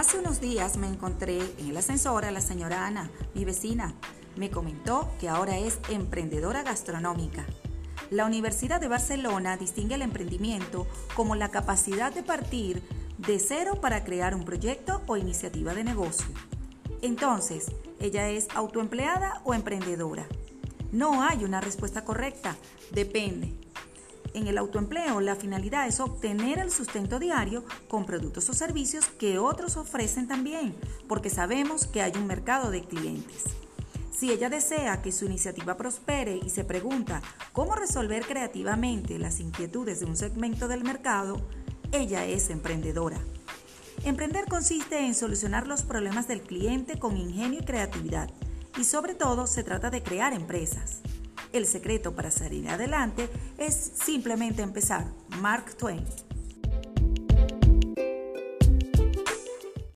Hace unos días me encontré en el ascensor a la señora Ana, mi vecina. Me comentó que ahora es emprendedora gastronómica. La Universidad de Barcelona distingue el emprendimiento como la capacidad de partir de cero para crear un proyecto o iniciativa de negocio. Entonces, ¿ella es autoempleada o emprendedora? No hay una respuesta correcta, depende. En el autoempleo, la finalidad es obtener el sustento diario con productos o servicios que otros ofrecen también, porque sabemos que hay un mercado de clientes. Si ella desea que su iniciativa prospere y se pregunta cómo resolver creativamente las inquietudes de un segmento del mercado, ella es emprendedora. Emprender consiste en solucionar los problemas del cliente con ingenio y creatividad y sobre todo se trata de crear empresas. El secreto para salir adelante es simplemente empezar. Mark Twain.